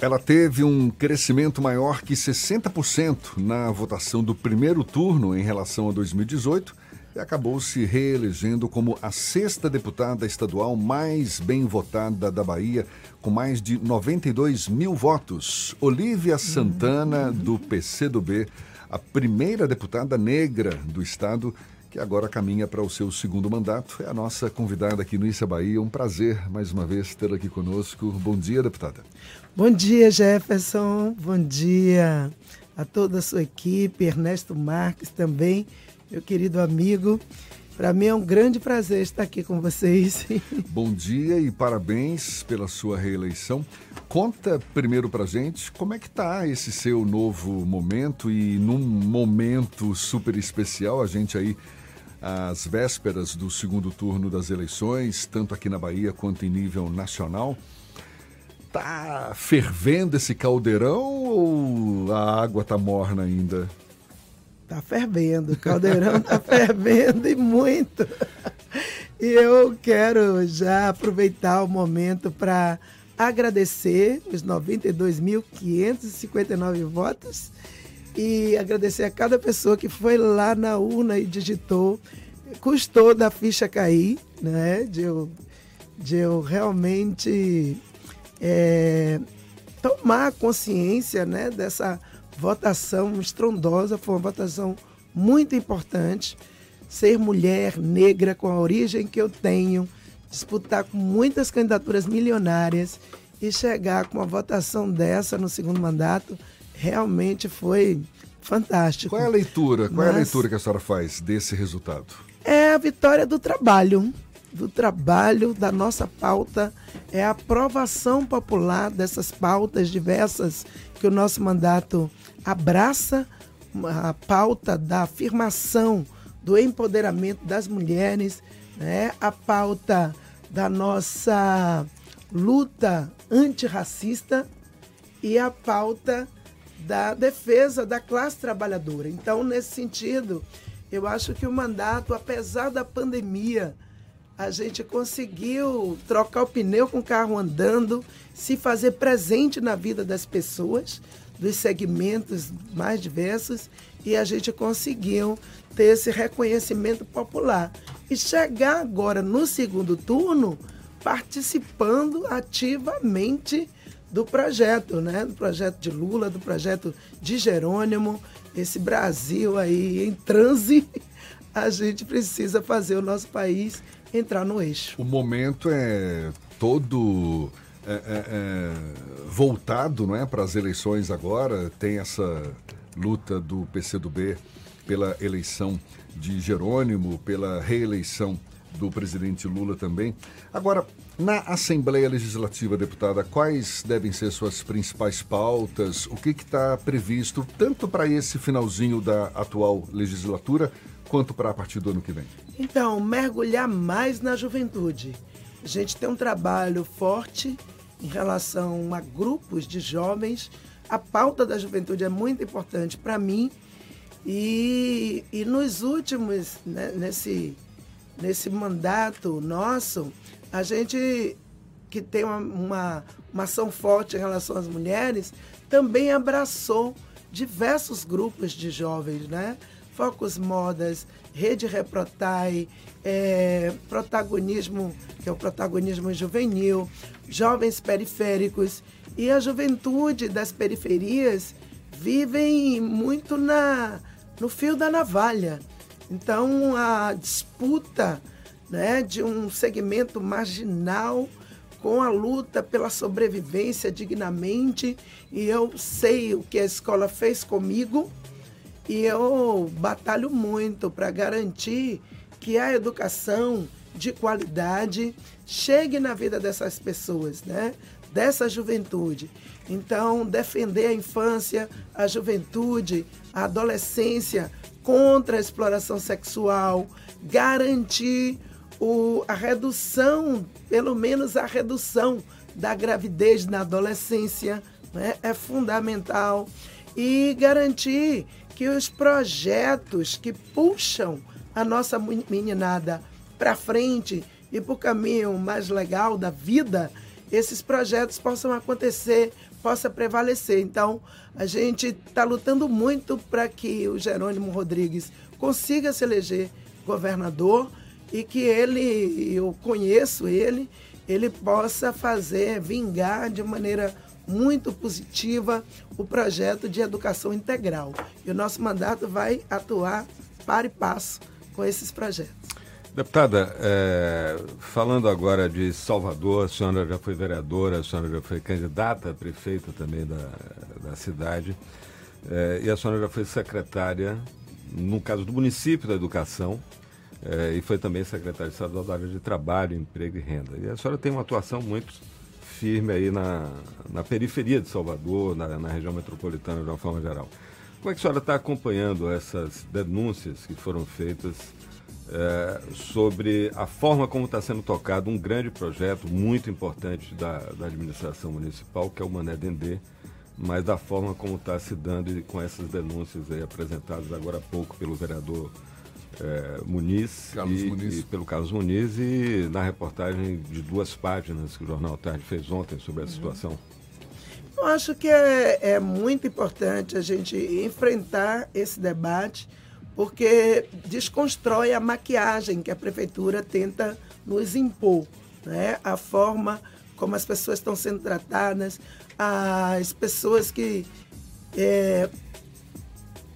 Ela teve um crescimento maior que 60% na votação do primeiro turno em relação a 2018 e acabou se reelegendo como a sexta deputada estadual mais bem votada da Bahia, com mais de 92 mil votos. Olivia Santana, do PCdoB, a primeira deputada negra do estado que agora caminha para o seu segundo mandato. É a nossa convidada aqui no Issa Bahia. Um prazer, mais uma vez, tê-la aqui conosco. Bom dia, deputada. Bom dia, Jefferson. Bom dia a toda a sua equipe, Ernesto Marques também, meu querido amigo. Para mim é um grande prazer estar aqui com vocês. Bom dia e parabéns pela sua reeleição. Conta primeiro para gente como é que está esse seu novo momento e num momento super especial, a gente aí às vésperas do segundo turno das eleições, tanto aqui na Bahia quanto em nível nacional. Tá fervendo esse caldeirão ou a água tá morna ainda? Tá fervendo, o caldeirão tá fervendo e muito. E eu quero já aproveitar o momento para agradecer os 92.559 votos e agradecer a cada pessoa que foi lá na urna e digitou. Custou da ficha cair, né? De eu, de eu realmente é, tomar consciência né, dessa votação estrondosa. Foi uma votação muito importante. Ser mulher negra com a origem que eu tenho, disputar com muitas candidaturas milionárias e chegar com uma votação dessa no segundo mandato realmente foi fantástico. Qual é a leitura? Qual Mas é a leitura que a senhora faz desse resultado? É a vitória do trabalho, do trabalho da nossa pauta, é a aprovação popular dessas pautas diversas que o nosso mandato abraça, a pauta da afirmação do empoderamento das mulheres, né? a pauta da nossa luta antirracista e a pauta da defesa da classe trabalhadora. Então, nesse sentido, eu acho que o mandato, apesar da pandemia, a gente conseguiu trocar o pneu com o carro andando, se fazer presente na vida das pessoas, dos segmentos mais diversos, e a gente conseguiu ter esse reconhecimento popular. E chegar agora no segundo turno participando ativamente do projeto, né? Do projeto de Lula, do projeto de Jerônimo, esse Brasil aí em transe, a gente precisa fazer o nosso país entrar no eixo. O momento é todo é, é, é, voltado, não é, para as eleições agora. Tem essa luta do PCdoB pela eleição de Jerônimo, pela reeleição do presidente Lula também. Agora, na Assembleia Legislativa, deputada, quais devem ser suas principais pautas? O que está previsto tanto para esse finalzinho da atual legislatura quanto para a partir do ano que vem? Então, mergulhar mais na juventude. A gente tem um trabalho forte em relação a grupos de jovens. A pauta da juventude é muito importante para mim. E, e nos últimos, né, nesse, nesse mandato nosso, a gente que tem uma, uma, uma, ação forte em relação às mulheres, também abraçou diversos grupos de jovens, né? Focus Modas, Rede Reprotai, é, protagonismo, que é o protagonismo juvenil, jovens periféricos. E a juventude das periferias vivem muito na, no fio da navalha. Então, a disputa né, de um segmento marginal com a luta pela sobrevivência dignamente. E eu sei o que a escola fez comigo e eu batalho muito para garantir que a educação de qualidade chegue na vida dessas pessoas, né? dessa juventude. Então, defender a infância, a juventude, a adolescência contra a exploração sexual, garantir o, a redução, pelo menos a redução da gravidez na adolescência, né, é fundamental. E garantir que os projetos que puxam a nossa meninada para frente e para o caminho mais legal da vida, esses projetos possam acontecer, possa prevalecer. Então, a gente está lutando muito para que o Jerônimo Rodrigues consiga se eleger governador e que ele, eu conheço ele, ele possa fazer, vingar de maneira muito positiva o projeto de educação integral. E o nosso mandato vai atuar para e passo com esses projetos. Deputada, é, falando agora de Salvador, a senhora já foi vereadora, a senhora já foi candidata a prefeita também da, da cidade, é, e a senhora já foi secretária, no caso do município da educação, é, e foi também secretária estadual da área de trabalho, emprego e renda. E a senhora tem uma atuação muito firme aí na, na periferia de Salvador, na, na região metropolitana de uma forma geral. Como é que a senhora está acompanhando essas denúncias que foram feitas é, sobre a forma como está sendo tocado um grande projeto muito importante da, da administração municipal, que é o Mané Dendê, mas da forma como está se dando e com essas denúncias aí apresentadas agora há pouco pelo vereador é, Muniz, e, Muniz, e, pelo Carlos Muniz e na reportagem de duas páginas que o Jornal Tarde fez ontem sobre a uhum. situação. Eu acho que é, é muito importante a gente enfrentar esse debate porque desconstrói a maquiagem que a prefeitura tenta nos impor, né? A forma como as pessoas estão sendo tratadas, as pessoas que é,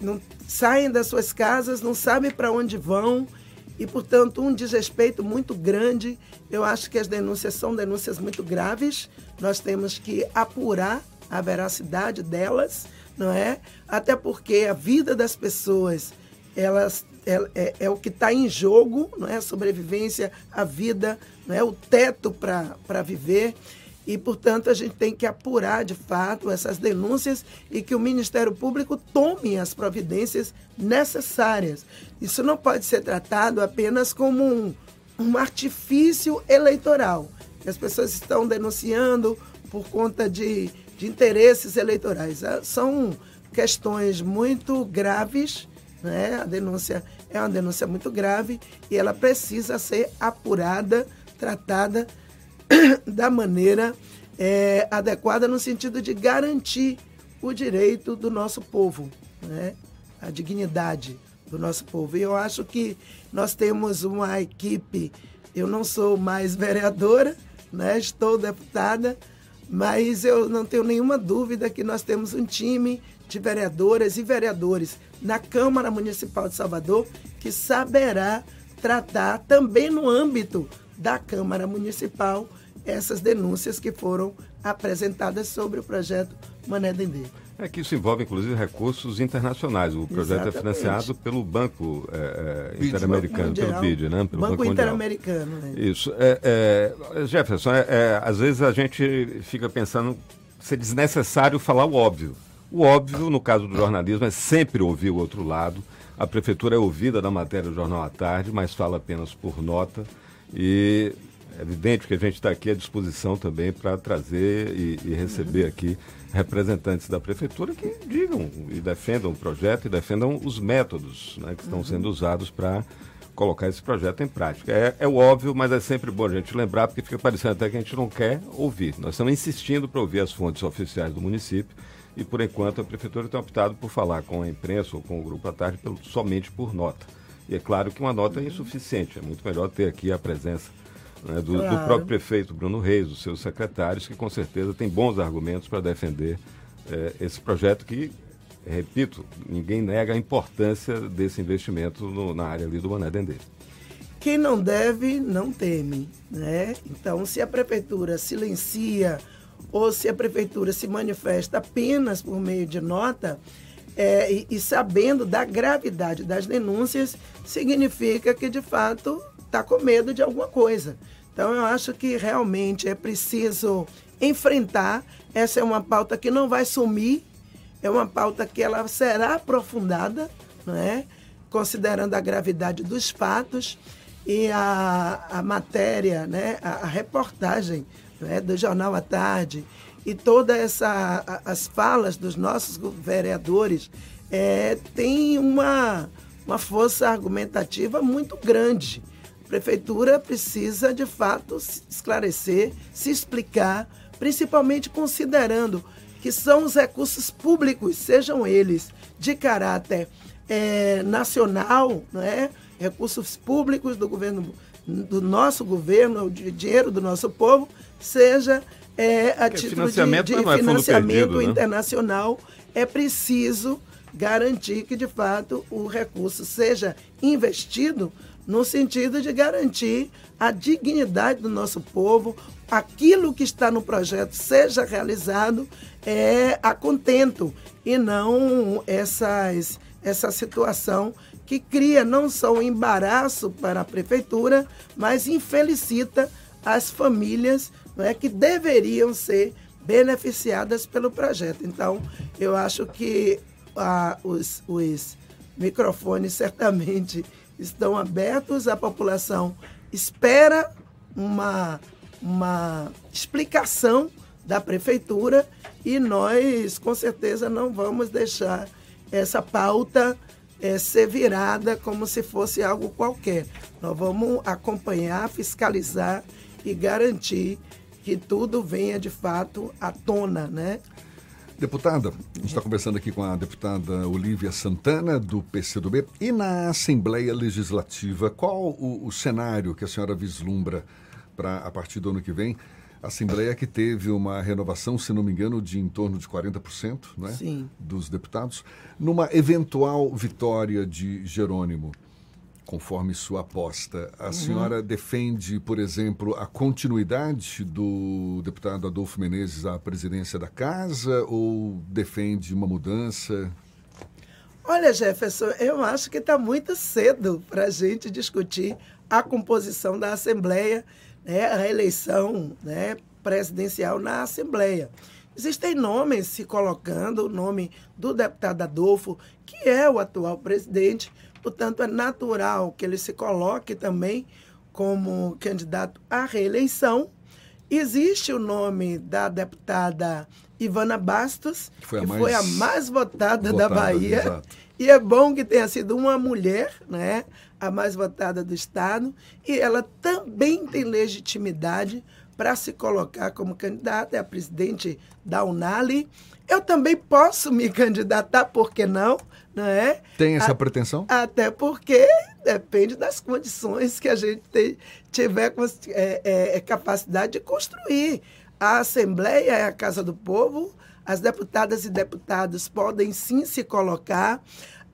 não saem das suas casas, não sabem para onde vão e, portanto, um desrespeito muito grande. Eu acho que as denúncias são denúncias muito graves. Nós temos que apurar a veracidade delas, não é? Até porque a vida das pessoas elas é, é, é, o que está em jogo, não é a sobrevivência, a vida, não é o teto para viver. E, portanto, a gente tem que apurar de fato essas denúncias e que o Ministério Público tome as providências necessárias. Isso não pode ser tratado apenas como um, um artifício eleitoral. As pessoas estão denunciando por conta de, de interesses eleitorais. Ah, são questões muito graves né? A denúncia é uma denúncia muito grave e ela precisa ser apurada, tratada da maneira é, adequada no sentido de garantir o direito do nosso povo, né? a dignidade do nosso povo. E eu acho que nós temos uma equipe, eu não sou mais vereadora, né? estou deputada, mas eu não tenho nenhuma dúvida que nós temos um time de vereadoras e vereadores na Câmara Municipal de Salvador que saberá tratar também no âmbito da Câmara Municipal essas denúncias que foram apresentadas sobre o projeto Mané Dendê. É que isso envolve, inclusive, recursos internacionais. O projeto Exatamente. é financiado pelo Banco é, é Interamericano, pelo BID, né? Pelo Banco, Banco Interamericano. Né? Isso. É, é Jefferson, é, é, às vezes a gente fica pensando se é desnecessário falar o óbvio. O óbvio, no caso do jornalismo, é sempre ouvir o outro lado. A prefeitura é ouvida na matéria do Jornal à Tarde, mas fala apenas por nota. E é evidente que a gente está aqui à disposição também para trazer e, e, receber aqui representantes da prefeitura que digam e defendam o projeto e defendam os métodos né, que estão uhum. sendo usados para colocar esse projeto em prática. É, é óbvio, mas é sempre bom a gente lembrar, porque fica parecendo até que a gente não quer ouvir. Nós estamos insistindo para ouvir as fontes oficiais do município e, por enquanto, a Prefeitura tem optado por falar com a imprensa ou com o Grupo à Tarde pelo, somente por nota. E é claro que uma nota é insuficiente, é muito melhor ter aqui a presença né, do, claro. do, próprio prefeito Bruno Reis, dos seus secretários, que com certeza tem bons argumentos para defender eh, esse projeto que, repito, ninguém nega a importância desse investimento no, na área ali do Mané Dendê. Quem não deve, não teme. Né? Então, se a prefeitura silencia ou se a prefeitura se manifesta apenas por meio de nota, é, e, e, sabendo da gravidade das denúncias, significa que de fato está com medo de alguma coisa. Então eu acho que realmente é preciso enfrentar. Essa é uma pauta que não vai sumir, é uma pauta que ela será aprofundada, não é? considerando a gravidade dos fatos e a, a matéria, né? a, a reportagem né, do Jornal à Tarde e todas as falas dos nossos vereadores é, tem uma, uma força argumentativa muito grande. Prefeitura precisa, de fato, se esclarecer, se explicar, principalmente considerando que são os recursos públicos, sejam eles de caráter é, nacional, né? recursos públicos do governo, do nosso governo, o dinheiro do nosso povo, seja é, a título de, de é financiamento perdido, né? internacional, é preciso garantir que, de fato, o recurso seja investido no sentido de garantir a dignidade do nosso povo, aquilo que está no projeto seja realizado é, a contento e não essas, essa situação que cria não só um embaraço para a prefeitura, mas infelicita as famílias é, que deveriam ser beneficiadas pelo projeto. Então, eu acho que ah, os, os microfones certamente estão abertos, a população espera uma, uma explicação da prefeitura e nós, com certeza, não vamos deixar essa pauta é, ser virada como se fosse algo qualquer. Nós vamos acompanhar, fiscalizar e garantir que tudo venha de fato à tona, né? Deputada, a gente está conversando aqui com a deputada Olívia Santana, do PCdoB. E na Assembleia Legislativa, qual o, o cenário que a senhora vislumbra para a partir do ano que vem? A Assembleia que teve uma renovação, se não me engano, de em torno de 40% não é? Sim. dos deputados. Numa eventual vitória de Jerônimo, conforme sua aposta. A uhum. senhora defende, por exemplo, a continuidade do deputado Adolfo Menezes à presidência da casa ou defende uma mudança? Olha, Jefferson, eu acho que está muito cedo para a gente discutir a composição da Assembleia, né, a eleição né, presidencial na Assembleia. Existem nomes se colocando, o nome do deputado Adolfo, que é o atual presidente, Portanto, é natural que ele se coloque também como candidato à reeleição. Existe o nome da deputada Ivana Bastos, que foi a, que mais, foi a mais votada, votada, da Bahia. Exato. E é bom que tenha sido uma mulher, né, a mais votada do Estado, e ela também tem legitimidade para se colocar como candidata, é a presidente da Unali. Eu também posso me candidatar, por que não? não é? Tem essa a, pretensão? Até porque depende das condições que a gente te, tiver é, é, é, capacidade de construir. A Assembleia é a Casa do Povo, as deputadas e deputados podem sim se colocar.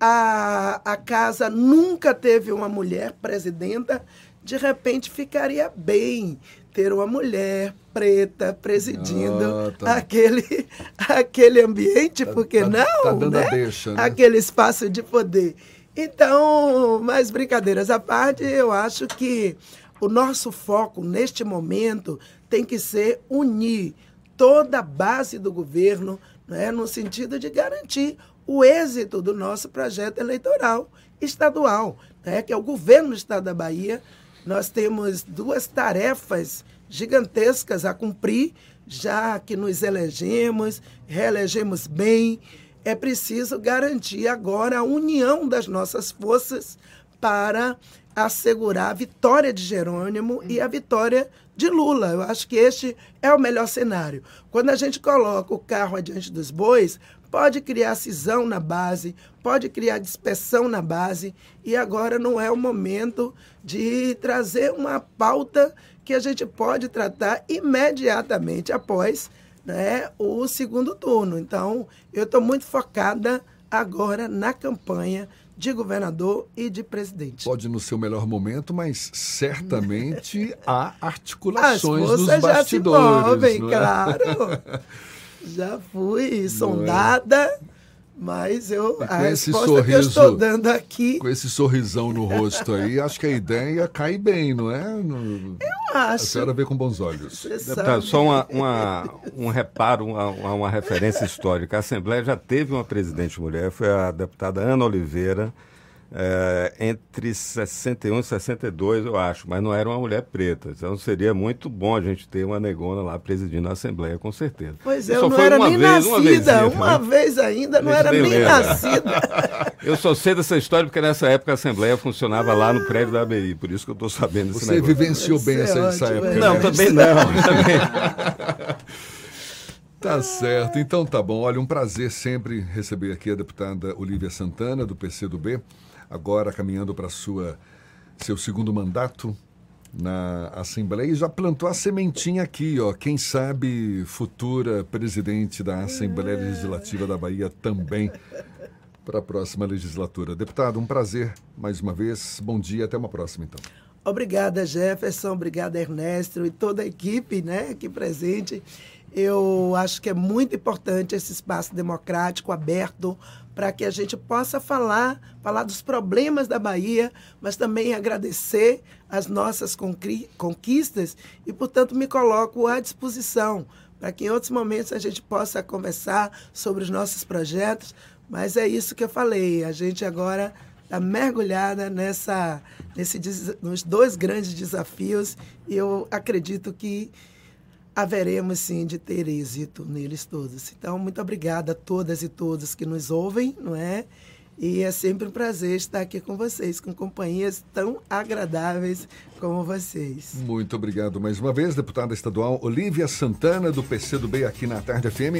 A, a casa nunca teve uma mulher presidenta, de repente ficaria bem ter uma mulher preta presidindo ah, tá. aquele, aquele ambiente, tá, porque tá, não? Tá dando né? a deixa, né? Aquele espaço de poder. Então, mais brincadeiras à parte, eu acho que o nosso foco neste momento tem que ser unir toda a base do governo, né, no sentido de garantir o êxito do nosso projeto eleitoral estadual, né, que é o governo do Estado da Bahia nós temos duas tarefas gigantescas a cumprir, já que nos elegemos, reelegemos bem. É preciso garantir agora a união das nossas forças para assegurar a vitória de Jerônimo e a vitória de Lula. Eu acho que este é o melhor cenário. Quando a gente coloca o carro adiante dos bois, pode criar cisão na base, pode criar dispersão na base, e agora não é o momento de trazer uma pauta que a gente pode tratar imediatamente após né, o segundo turno. Então, eu estou muito focada agora na campanha de governador e de presidente. Pode no seu melhor momento, mas certamente há articulações As nos bastidores. Já se movem, é? claro. Já fui é? sondada, mas eu com a esse sorriso, que eu estou dando aqui. Com esse sorrisão no rosto aí, acho que a ideia cai bem, não é? No, eu acho. A senhora vê com bons olhos. Deputado, só uma, uma, um reparo, uma, uma referência histórica. A Assembleia já teve uma presidente mulher, foi a deputada Ana Oliveira é, entre 61 e 62, eu acho, mas não era uma mulher preta. Então seria muito bom a gente ter uma negona lá presidindo a Assembleia, com certeza. Pois é, eu não era nem vez, nascida, uma vez, uma vez ainda, não era nem nascida. Eu só sei dessa história porque nessa época a Assembleia funcionava lá no prédio da ABI, por isso que eu estou sabendo desse Você negócio. vivenciou bem essa, essa ótimo, época. é. Não, né? também não. Também. Tá certo, então tá bom. Olha, um prazer sempre receber aqui a deputada Olívia Santana, do PCdoB, agora caminhando para sua seu segundo mandato na Assembleia e já plantou a sementinha aqui, ó. Quem sabe futura presidente da Assembleia Legislativa da Bahia também para a próxima legislatura. Deputado, um prazer mais uma vez. Bom dia, até uma próxima então. Obrigada, Jefferson. Obrigada, Ernesto e toda a equipe né, aqui presente. Eu acho que é muito importante esse espaço democrático aberto para que a gente possa falar, falar dos problemas da Bahia, mas também agradecer as nossas conqui- conquistas e, portanto, me coloco à disposição para que em outros momentos a gente possa conversar sobre os nossos projetos. Mas é isso que eu falei. A gente agora está mergulhada nessa, nesse, nos dois grandes desafios e eu acredito que haveremos sim de ter êxito neles todos. Então, muito obrigada a todas e todos que nos ouvem, não é? E é sempre um prazer estar aqui com vocês, com companhias tão agradáveis como vocês. Muito obrigado mais uma vez, deputada estadual Olívia Santana, do PCdoB aqui na Tarde FM.